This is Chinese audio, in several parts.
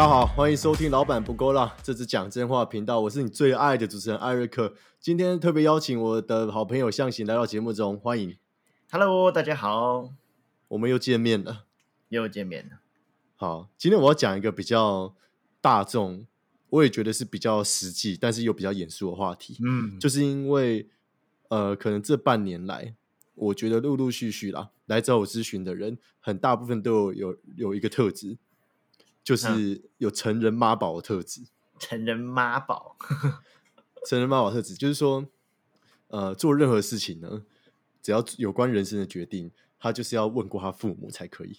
大家好，欢迎收听《老板不够浪》，这是讲真话频道，我是你最爱的主持人艾瑞克。今天特别邀请我的好朋友向行来到节目中，欢迎。Hello，大家好，我们又见面了。又见面了。好，今天我要讲一个比较大众，我也觉得是比较实际，但是又比较严肃的话题。嗯，就是因为呃，可能这半年来，我觉得陆陆续续啦，来找我咨询的人，很大部分都有有有一个特质，就是有成人妈宝的特质。成人妈宝。成人妈宝特质就是说，呃，做任何事情呢，只要有关人生的决定，他就是要问过他父母才可以。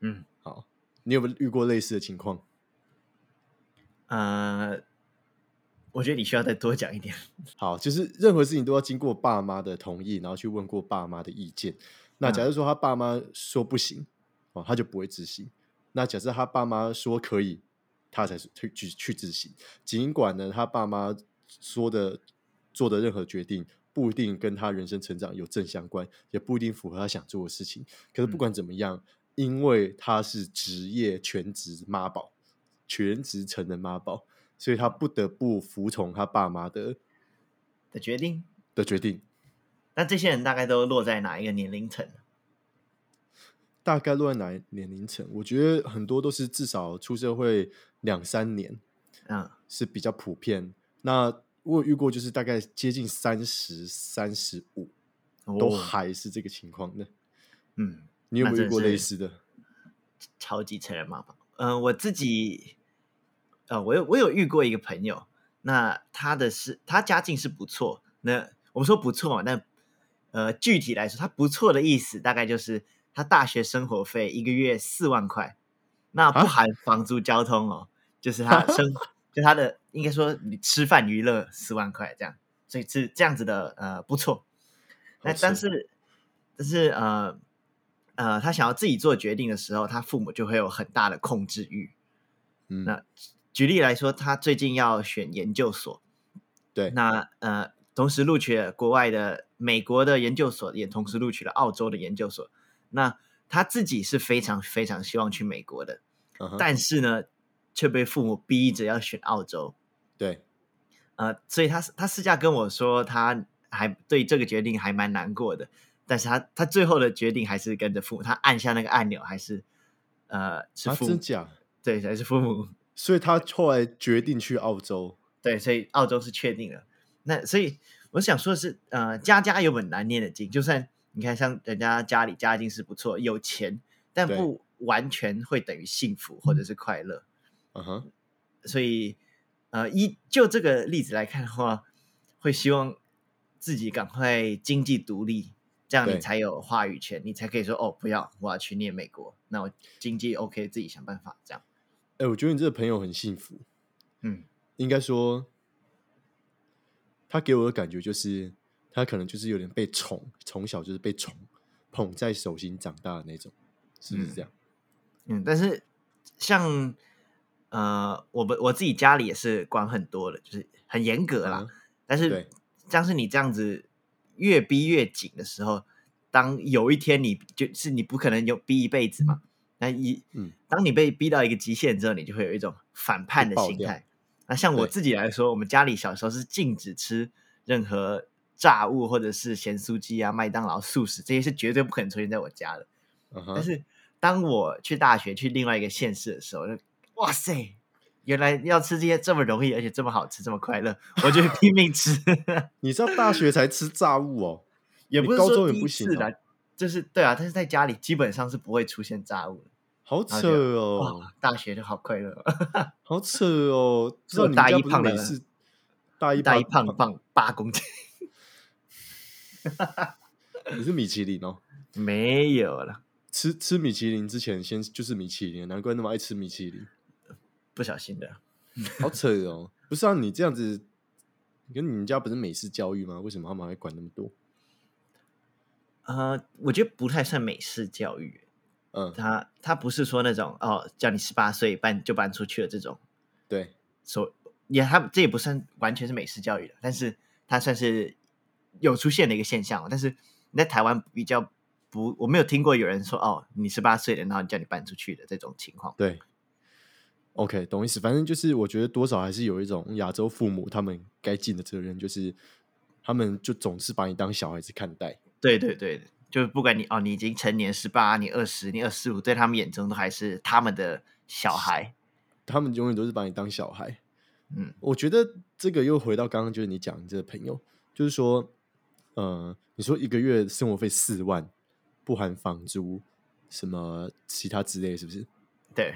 嗯，好，你有没有遇过类似的情况？呃，我觉得你需要再多讲一点。好，就是任何事情都要经过爸妈的同意，然后去问过爸妈的意见。那假如说他爸妈说不行，哦，他就不会执行。那假设他爸妈说可以，他才是去去去执行。尽管呢，他爸妈说的做的任何决定不一定跟他人生成长有正相关，也不一定符合他想做的事情。可是不管怎么样，因为他是职业全职妈宝，全职成人妈宝，所以他不得不服从他爸妈的的决定。的决定。那这些人大概都落在哪一个年龄层？大概落在哪年龄层？我觉得很多都是至少出社会两三年嗯，是比较普遍。那我有遇过，就是大概接近三十三十五，都哦还是这个情况的。嗯，你有没有遇过类似的？超级成人妈妈。嗯、我自己，呃，我有我有遇过一个朋友，那他的是他家境是不错，那我们说不错嘛，那呃具体来说，他不错的意思大概就是他大学生活费一个月四万块，那不啊含房租交通哦，就是他生 就他的应该说你吃饭娱乐四万块这样，所以是这样子的呃不错。那但是但是呃呃，他想要自己做决定的时候，他父母就会有很大的控制欲。嗯，那举例来说，他最近要选研究所，对，那呃，同时录取了国外的美国的研究所，也同时录取了澳洲的研究所。那他自己是非常非常希望去美国的，但是呢，却被父母逼着要选澳洲。对，呃，所以他他私下跟我说，他还对这个决定还蛮难过的，但是他他最后的决定还是跟着父母，他按下那个按钮还是呃是啊，父母、真假？对，还是父母 所以他后来决定去澳洲。对，所以澳洲是确定了。那所以我想说的是，呃，家家有本难念的经，就算你看像人家家里家境是不错，有钱，但不完全会等于幸福或者是快乐。嗯哼，所以，呃，依就这个例子来看的话，会希望自己赶快经济独立，这样你才有话语权，你才可以说哦，不要，我要去念美国，那我经济 OK，自己想办法这样。哎、我觉得你这个朋友很幸福。嗯应该说，他给我的感觉就是，他可能就是有点被宠，从小就是被宠捧在手心长大的那种，是不是这样？嗯，但是像呃，我们我自己家里也是管很多的，就是很严格啦。嗯但是对像是你这样子越逼越紧的时候，当有一天你就是你不可能有逼一辈子嘛，那一嗯当你被逼到一个极限之后，你就会有一种反叛的心态。那像我自己来说，我们家里小时候是禁止吃任何炸物或者是咸酥鸡啊、麦当劳、素食这些是绝对不可能出现在我家的。但是当我去大学去另外一个县市的时候，就哇塞，原来要吃这些这么容易，而且这么好吃，这么快乐，我就会拼命吃。你知道大学才吃炸物哦，也不是高中也不行哦次啦，就是对啊，但是在家里基本上是不会出现炸物的。好扯哦，大学就好快乐哦，好扯哦！知道你大一胖了是大一大一胖胖八公斤，你是米其林哦。没有了，吃吃米其林之前，先就是米其林，难怪那么爱吃米其林，不小心的。好扯哦！不是啊，你这样子，跟你们家不是美式教育吗？为什么他们还管那么多？呃，我觉得不太算美式教育，嗯，他他不是说那种哦，叫你十八岁搬就搬出去了这种，对，所也他这也不算完全是美式教育的，但是他算是有出现的一个现象。但是你在台湾比较不，我没有听过有人说哦，你十八岁了，然后叫你搬出去的这种情况。对，OK，懂意思。反正就是我觉得多少还是有一种亚洲父母他们该尽的责任，就是他们就总是把你当小孩子看待。对对对，就是不管你哦，你已经成年十八，你二十，你二十五，在他们眼中都还是他们的小孩。他们永远都是把你当小孩。嗯，我觉得这个又回到刚刚就是你讲你这个朋友，就是说，呃，你说一个月生活费四万，不含房租，什么其他之类，是不是？对，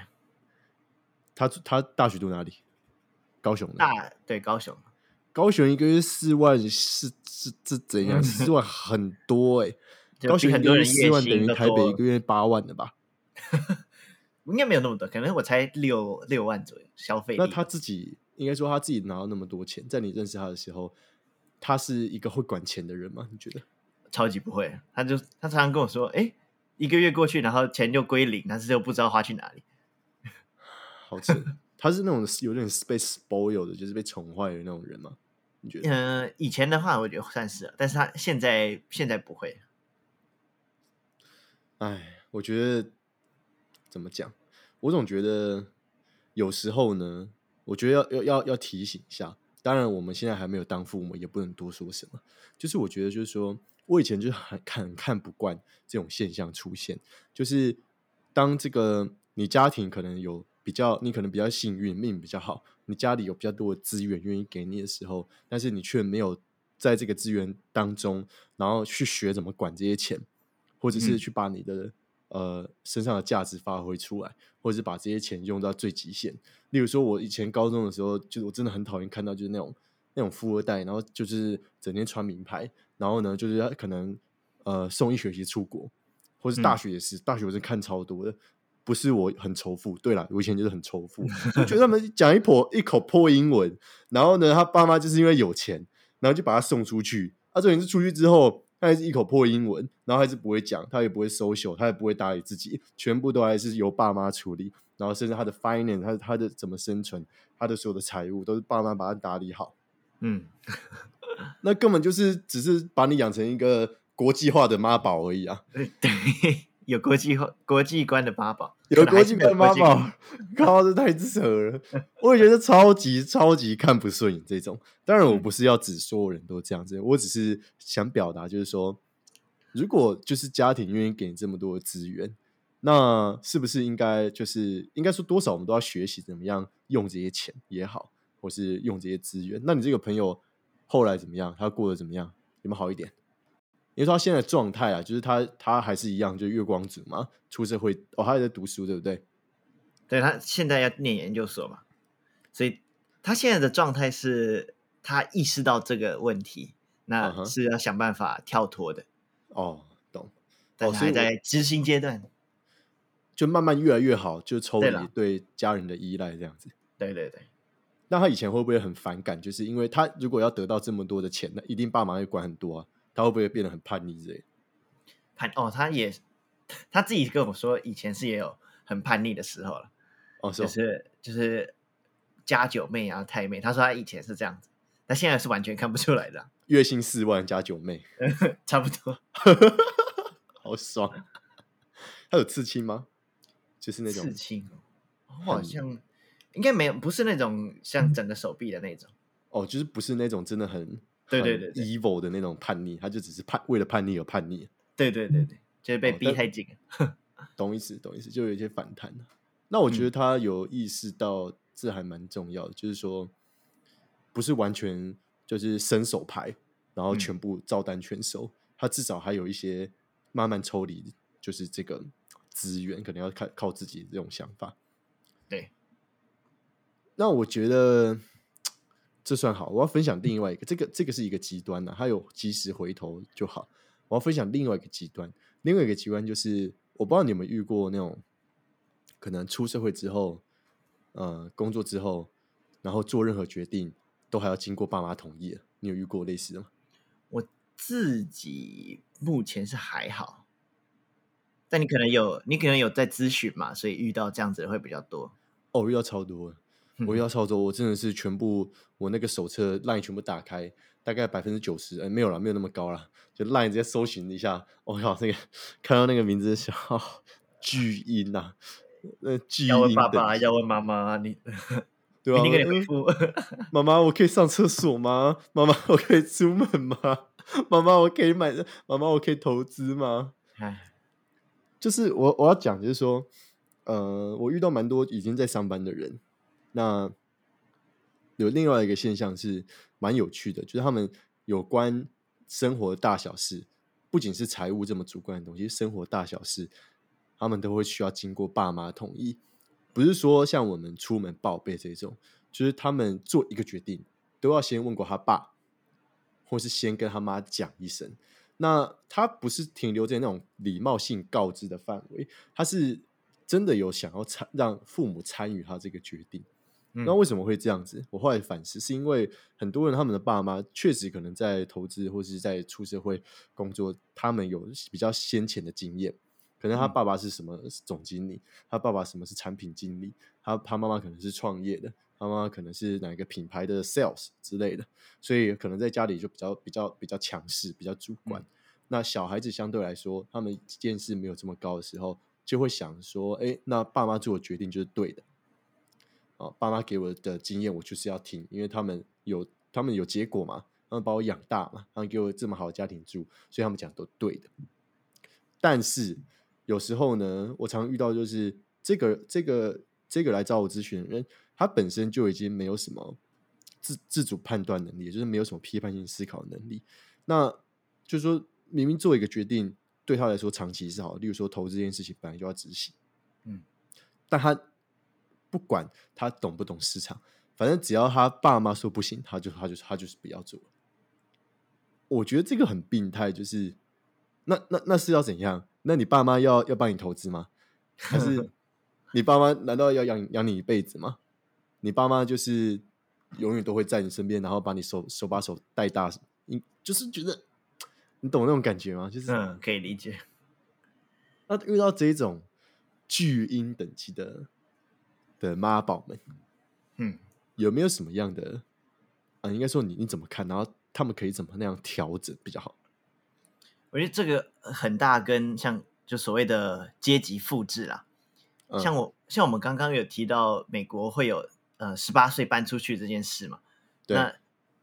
他他大学读哪里？高雄的。大对高雄，高雄一个月四万是是是怎样？四万很多哎、就高雄很多人月四万等于台北一个月八万的吧？应该没有那么多，可能我才六六万左右消费。那他自己应该说他自己拿到那么多钱，在你认识他的时候，他是一个会管钱的人吗？你觉得？超级不会，他就他常常跟我说，哎，一个月过去，然后钱就归零，但是又不知道花去哪里。好扯，他是那种有点被 spoil 的，就是被宠坏的那种人吗？你觉得？嗯、以前的话我觉得算是，但是他现在现在不会。哎，我觉得怎么讲？我总觉得有时候呢，我觉得要要要要提醒一下。当然，我们现在还没有当父母，也不能多说什么。就是我觉得，就是说我以前就是很看很看不惯这种现象出现，就是当这个你家庭可能有比较，你可能比较幸运，命比较好，你家里有比较多的资源愿意给你的时候，但是你却没有在这个资源当中，然后去学怎么管这些钱，或者是嗯去把你的、呃身上的价值发挥出来，或者是把这些钱用到最极限。例如说，我以前高中的时候，就是我真的很讨厌看到就是那种那种富二代，然后就是整天穿名牌，然后呢，就是他可能呃送一学期出国，或是大嗯学也是，大学我是看超多的。不是我很仇富，对了，我以前就是很仇富，就觉得他们 讲一破一口破英文，然后呢，他爸妈就是因为有钱，然后就把他送出去。他重点是出去之后，他还是一口破英文，然后还是不会讲，他也不会 social，他也不会打理自己，全部都还是由爸妈处理。然后甚至他的 finance，他他的怎么生存，他的所有的财务都是爸妈把他打理好。嗯，那根本就是只是把你养成一个国际化的妈宝而已啊！对，有国际化国际观的八宝，有国际观妈国际观宝，靠，这太扯了！我也觉得超级超级看不顺眼这种。当然，我嗯不是要指所有人都这样子，我只是想表达，就是说，如果就是家庭愿意给你这么多的资源，那是不是应该就是应该说多少我们都要学习怎么样用这些钱也好，或是用这些资源？那你这个朋友后来怎么样？他过得怎么样？有没有好一点？因为他现在的状态啊，就是他他还是一样，就月光族嘛，出社会哦，他还在读书，对不对？对他现在要念研究所嘛，所以他现在的状态是他意识到这个问题，嗯那是要想办法跳脱的，哦，懂，但是还在执行阶段。就慢慢越来越好，就抽离对家人的依赖这样子。对对对，那他以前会不会很反感？就是因为他如果要得到这么多的钱，那一定爸妈会管很多啊，他会不会变得很叛逆之类的？叛哦，他也他自己跟我说，以前是也有很叛逆的时候了，哦，是哦就是就是加九妹啊太妹，他说他以前是这样子，但现在是完全看不出来的啊，月薪四万加九妹，差不多。好爽。他有刺青吗？就是那种刺青哦，我好像应该没有，不是那种像整个手臂的那种。哦，就是不是那种真的很很对对对对。evil 的那种叛逆，他就只是叛为了叛逆而叛逆，对对对对，就是被逼太紧了。懂意思，懂意思，就有一些反弹那我嗯觉得他有意识到，这还蛮重要的，就是说，不是完全就是伸手牌，然后嗯。全部照单全收，他至少还有一些慢慢抽离，就是这个资源，可能要靠靠自己这种想法。对，那我觉得这算好。我要分享另外一个，这个这个是一个极端呢、它有及时回头就好。我要分享另外一个极端，另外一个极端就是，我不知道你有没有遇过那种，可能出社会之后，呃，工作之后，然后做任何决定都还要经过爸妈同意的。你有遇过类似的吗？我自己目前是还好，但你可能有，你可能有在咨询嘛，所以遇到这样子的会比较多。哦，遇到超多的，我遇到超多，我真的是全部我那个手册 line 全部打开，大概百分之九十，哎，没有了，没有那么高了，就 line 直接搜寻一下，哦靠，那个看到那个名字，哦，巨婴呐、呃巨要问婴爸爸，要问妈妈，你对吧、明天给你回嗯。妈妈，我可以上厕所吗？妈妈，我可以出门吗？妈妈，我可以买？妈妈，我可以投资吗？哎，就是我我要讲，就是说，呃，我遇到蛮多已经在上班的人，那有另外一个现象是蛮有趣的，就是他们有关生活大小事，不仅是财务这么主观的东西，生活大小事，他们都会需要经过爸妈同意，不是说像我们出门报备这种，就是他们做一个决定都要先问过他爸，或是先跟他妈讲一声。那他不是停留在那种礼貌性告知的范围，他是真的有想要参让父母参与他这个决定。嗯那为什么会这样子？我后来反思，是因为很多人他们的爸妈确实可能在投资或是在出社会工作，他们有比较先前的经验。可能他嗯爸爸是什么总经理，他爸爸什么是产品经理，他他妈妈可能是创业的，他妈妈可能是哪个品牌的 sales 之类的，所以可能在家里就比较比较比较强势，比较主观。那小孩子相对来说，他们见识没有这么高的时候，就会想说，哎，那爸妈做的决定就是对的。哦，爸妈给我的经验，我就是要听，因为他们有他们有结果嘛，他们把我养大嘛，他们给我这么好的家庭住，所以他们讲都对的。但是有时候呢，我常遇到就是这个这个这个来找我咨询的人，他本身就已经没有什么自自主判断能力，也就是没有什么批判性思考能力。那就是说明明做一个决定对他来说长期是好的，例如说投资这件事情本来就要执行，嗯，但他不管他懂不懂市场，反正只要他爸妈说不行，他就他就是他就是不要做。我觉得这个很病态，就是那那那是要怎样？那你爸妈要要帮你投资吗？还是你爸妈难道要养养你一辈子吗？你爸妈就是永远都会在你身边，然后把你手手把手带大，你就是觉得你懂那种感觉吗？就是嗯，可以理解。那遇到这种巨婴等级的的妈宝们，嗯，有没有什么样的啊、应该说你你怎么看？然后他们可以怎么那样调整比较好？我觉得这个很大跟像就所谓的阶级复制啦，嗯。像我像我们刚刚有提到美国会有呃十八岁搬出去这件事嘛，那那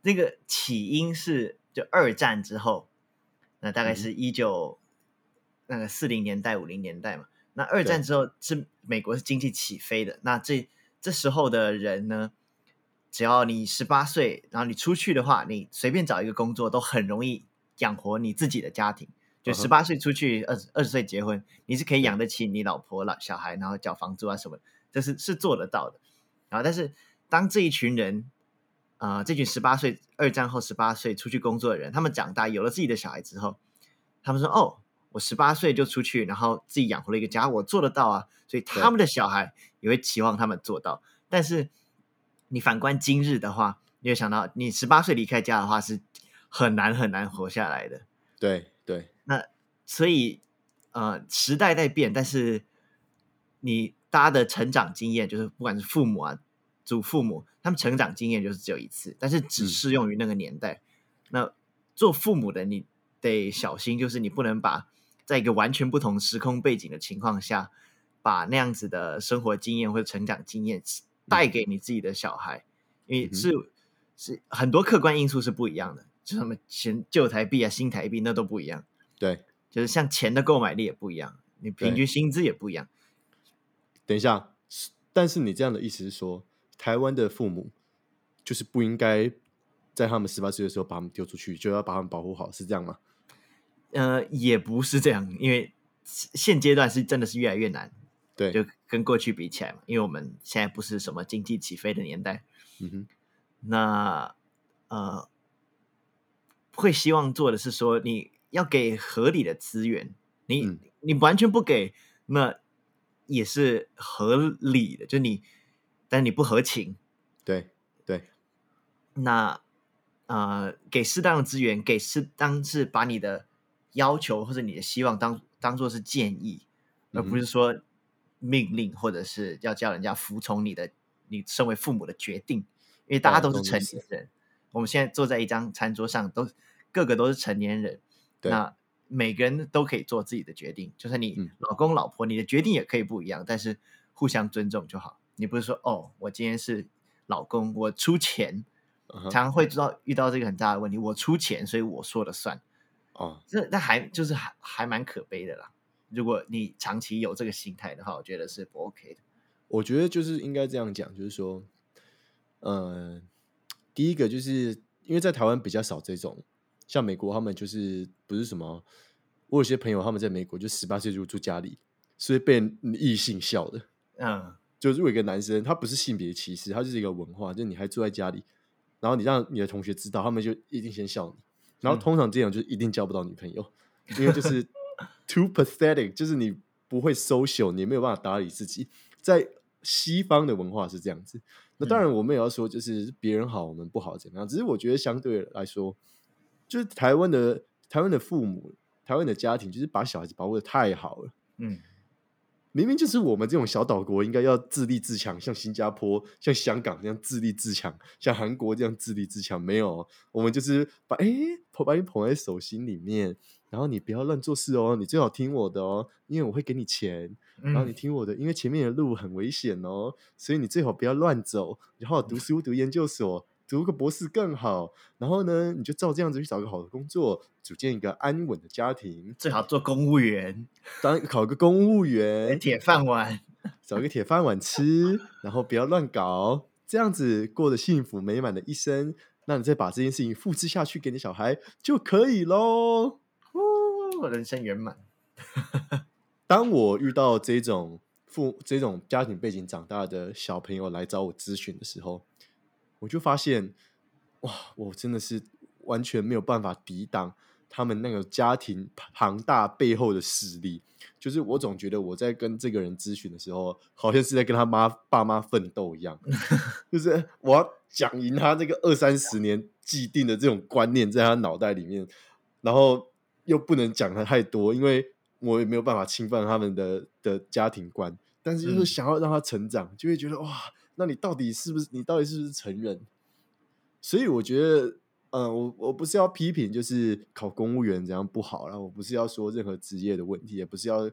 这个起因是就二战之后，那大概嗯。是一九那个四零年代五零年代嘛，那二战之后是美国是经济起飞的，那这这时候的人呢，只要你十八岁，然后你出去的话，你随便找一个工作都很容易养活你自己的家庭。就十八岁出去，二十二十岁结婚，你是可以养得起你老婆、老小孩，然后缴房租啊什么的，这是是做得到的。然后，但是当这一群人，啊、这群十八岁二战后十八岁出去工作的人，他们长大有了自己的小孩之后，他们说：“哦，我十八岁就出去，然后自己养活了一个家，我做得到啊。”所以他们的小孩也会期望他们做到。但是你反观今日的话，你会想到，你十八岁离开家的话是很难很难活下来的。对对，那所以呃，时代在变，但是你大家的成长经验，就是不管是父母啊、祖父母，他们成长经验就是只有一次，但是只嗯适用于那个年代。那做父母的，你得小心，就是你不能把在一个完全不同时空背景的情况下，把那样子的生活经验或者成长经验带给你自己的小孩，因为嗯是、是很多客观因素是不一样的，就什么钱旧台币啊、新台币那都不一样。对，就是像钱的购买力也不一样，你平均薪资也不一样。等一下，是但是你这样的意思是说，台湾的父母就是不应该在他们十八岁的时候把他们丢出去，就要把他们保护好，是这样吗？呃，也不是这样，因为现阶段是真的是越来越难，对，就跟过去比起来嘛，因为我们现在不是什么经济起飞的年代，嗯哼，那呃，会希望做的是说，你要给合理的资源，你、嗯你完全不给，那也是合理的，就你，但你不合情，对对，那呃，给适当的资源，给适当是把你的要求或者你的希望当当做是建议，而不是说命令，或者是要叫人家服从你的你身为父母的决定，因为大家哦都是成年人，我们现在坐在一张餐桌上，都个个都是成年人，对那每个人都可以做自己的决定，就算你嗯老公老婆，你的决定也可以不一样，但是互相尊重就好。你不是说哦，我今天是老公，我出钱，常常会知道遇到这个很大的问题，我出钱，所以我说了算。哦，这那还就是还还蛮可悲的啦。如果你长期有这个心态的话，我觉得是不 OK 的。我觉得就是应该这样讲，就是说，呃，第一个就是因为在台湾比较少这种，像美国他们就是不是什么，我有些朋友他们在美国就十八岁就住家里，所以被异性笑的。嗯就如果一个男生他不是性别歧视，他就是一个文化，就是你还住在家里，然后你让你的同学知道，他们就一定先笑你。然后嗯通常这样就一定交不到女朋友，因为就是 too pathetic，就是你不会 social，你没有办法打理自己。在西方的文化是这样子，那当然我们也要说，就是别人好，我们不好怎么样？只是我觉得相对来说，就是台湾的台湾的父母、台湾的家庭，就是把小孩子保护的太好了。嗯明明就是我们这种小岛国应该要自立自强，像新加坡、像香港这样自立自强，像韩国这样自立自强。没有，我们就是把哎捧把你捧在手心里面，然后你不要乱做事哦，你最好听我的哦，因为我会给你钱，然后你嗯听我的，因为前面的路很危险哦，所以你最好不要乱走，然后读 书读研究所，读个博士更好。然后呢，你就照这样子去找个好的工作，组建一个安稳的家庭，最好做公务员，当考个公务员，铁饭碗。找一个铁饭碗吃，然后不要乱搞，这样子过得幸福美满的一生。那你再把这件事情复制下去给你小孩就可以喽。呼，人生圆满。当我遇到这种父这种家庭背景长大的小朋友来找我咨询的时候，我就发现，哇，我真的是完全没有办法抵挡他们那个家庭庞大背后的势力。就是我总觉得我在跟这个人咨询的时候，好像是在跟他妈爸妈奋斗一样，就是我要讲赢他这个二三十年既定的这种观念在他脑袋里面，然后又不能讲的太多，因为我也没有办法侵犯他们的的家庭观，但是就是嗯。想要让他成长，就会觉得哇，那你到底是不是你到底是不是成人？所以我觉得，嗯，我我不是要批评，就是考公务员怎样不好啦，我不是要说任何职业的问题，也不是要，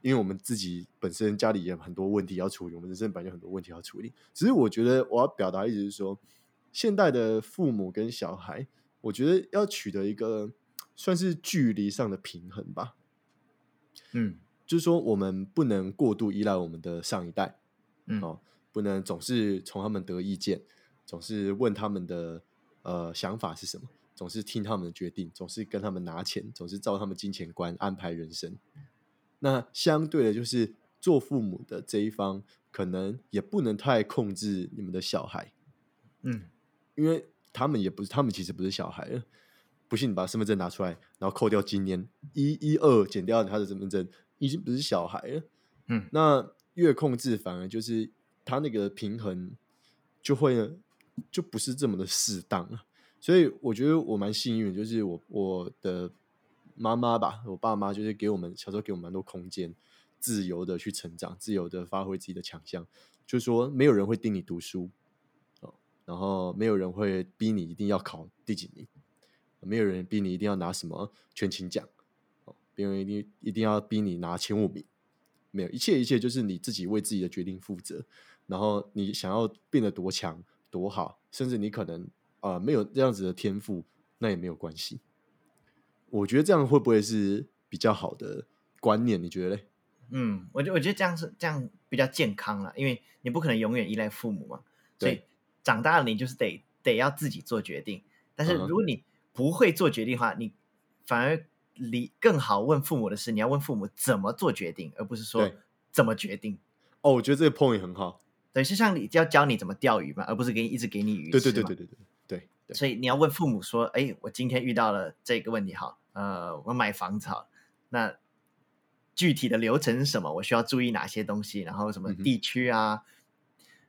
因为我们自己本身家里也有很多问题要处理，我们人生本来就很多问题要处理。只是我觉得我要表达意思是说，现代的父母跟小孩，我觉得要取得一个算是距离上的平衡吧。嗯就是说，我们不能过度依赖我们的上一代，嗯哦，不能总是从他们得意见，总是问他们的呃想法是什么，总是听他们的决定，总是跟他们拿钱，总是照他们金钱观安排人生。那相对的，就是做父母的这一方，可能也不能太控制你们的小孩，嗯因为他们也不是，他们其实不是小孩了。不信你把身份证拿出来，然后扣掉今年一一二，减掉他的身份证，已经不是小孩了。嗯那越控制，反而就是他那个平衡就会就不是这么的适当了。所以我觉得我蛮幸运，就是我我的妈妈吧，我爸妈就是给我们小时候给我们蛮多空间，自由的去成长，自由的发挥自己的强项。就是说，没有人会盯你读书哦，然后没有人会逼你一定要考第几名，没有人逼你一定要拿什么全勤奖，哦，没有人一定一定要逼你拿前五名，没有，一切一切就是你自己为自己的决定负责。然后你想要变得多强多好，甚至你可能啊、呃没有这样子的天赋，那也没有关系。我觉得这样会不会是比较好的观念？你觉得嘞？嗯，我觉我觉得这样是这样比较健康了，因为你不可能永远依赖父母嘛，所以长大了你就是得得要自己做决定。但是如果你不会做决定的话，你反而离更好问父母的是，你要问父母怎么做决定，而不是说怎么决定。哦，我觉得这个 point 很好。对，就像你要教你怎么钓鱼嘛，而不是给你一直给你鱼对对对对对对对对所以你要问父母说：“哎，我今天遇到了这个问题，好，呃，我买房子好，那具体的流程是什么？我需要注意哪些东西？然后什么地区啊，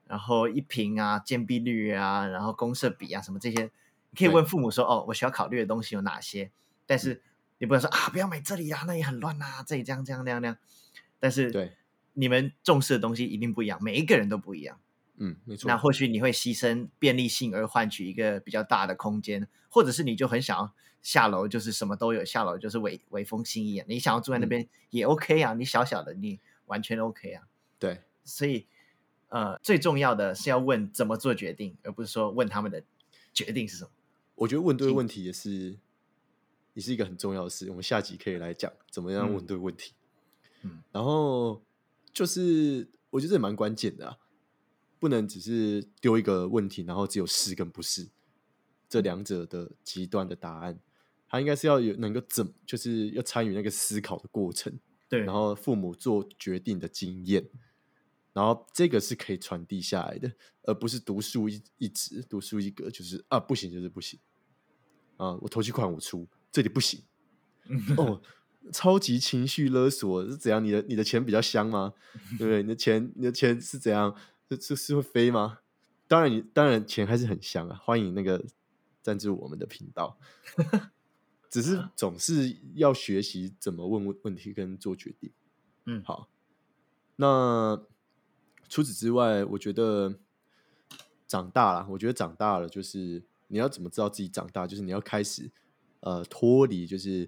然后一平啊、建蔽率啊，然后公设比啊，什么这些，你可以问父母说：哦，我需要考虑的东西有哪些？但嗯是你不能说啊，不要买这里啊，那也很乱啊，这里这样这样那样那样。但是对，你们重视的东西一定不一样，每一个人都不一样。”嗯，没错。那或许你会牺牲便利性而换取一个比较大的空间，或者是你就很想要下楼，就是什么都有，下楼就是微微风轻一眼，你想要住在那嗯边也 OK 啊，你小小的你完全 OK 啊。对所以呃，最重要的是要问怎么做决定，而不是说问他们的决定是什么。我觉得问对问题也是也是一个很重要的事。我们下集可以来讲怎么样问对问题。嗯，然后就是我觉得这蛮关键的啊，不能只是丢一个问题，然后只有是跟不是这两者的极端的答案。他应该是要有能够怎，就是要参与那个思考的过程，对，然后父母做决定的经验，然后这个是可以传递下来的，而不是独树一一帜、独树一格，就是啊不行就是不行。啊，我投期款我出，这里不行。哦，超级情绪勒索是怎样？你的你的钱比较香吗？对不对？你的钱你的钱是怎样？是是是会飞吗？当然你当然钱还是很香啊，欢迎那个赞助我们的频道。只是总是要学习怎么问问问题跟做决定。嗯，好。那除此之外，我觉得长大了，我觉得长大了就是你要怎么知道自己长大，就是你要开始呃脱离，就是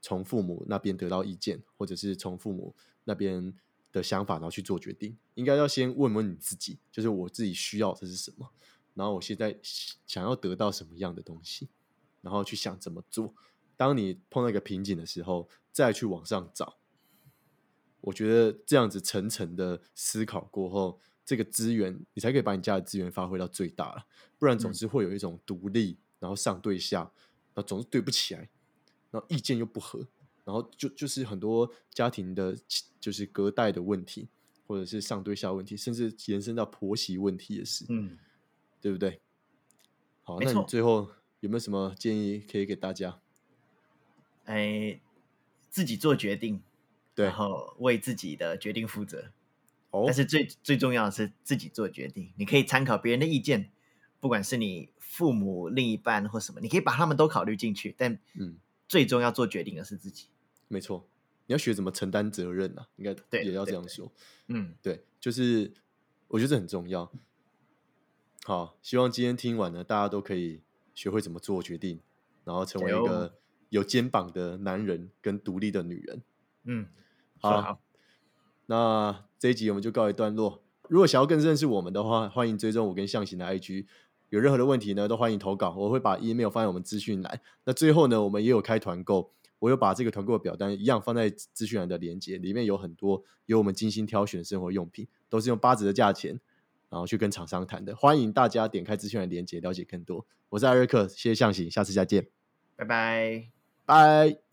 从父母那边得到意见，或者是从父母那边的想法，然后去做决定。应该要先问问你自己，就是我自己需要的是什么，然后我现在想要得到什么样的东西。然后去想怎么做。当你碰到一个瓶颈的时候，再去往上找。我觉得这样子层层的思考过后，这个资源你才可以把你家的资源发挥到最大了。不然总是会有一种独立，然后上对下，然后总是对不起来，然后意见又不合，然后就就是很多家庭的，就是隔代的问题，或者是上对下问题，甚至延伸到婆媳问题也是，嗯，对不对？好，那你最后。有没有什么建议可以给大家？哎，自己做决定，对，然后为自己的决定负责。哦，但是最最重要的是自己做决定。你可以参考别人的意见，不管是你父母、另一半或什么，你可以把他们都考虑进去。但嗯，最终要做决定的是自己。没错，你要学怎么承担责任啊，应该也要这样说。嗯，对，就是我觉得这很重要。好，希望今天听完呢，大家都可以。学会怎么做决定，然后成为一个有肩膀的男人跟独立的女人。嗯，好，那这一集我们就告一段落。如果想要更认识我们的话，欢迎追踪我跟象形的 IG。有任何的问题呢，都欢迎投稿，我会把 email 放在我们资讯栏。那最后呢，我们也有开团购，我有把这个团购的表单一样放在资讯栏的连接，里面有很多有我们精心挑选的生活用品，都是用八折的价钱。然后去跟厂商谈的，欢迎大家点开资讯的连接了解更多。我是艾瑞克，谢谢向喜，下次再见，拜拜，拜。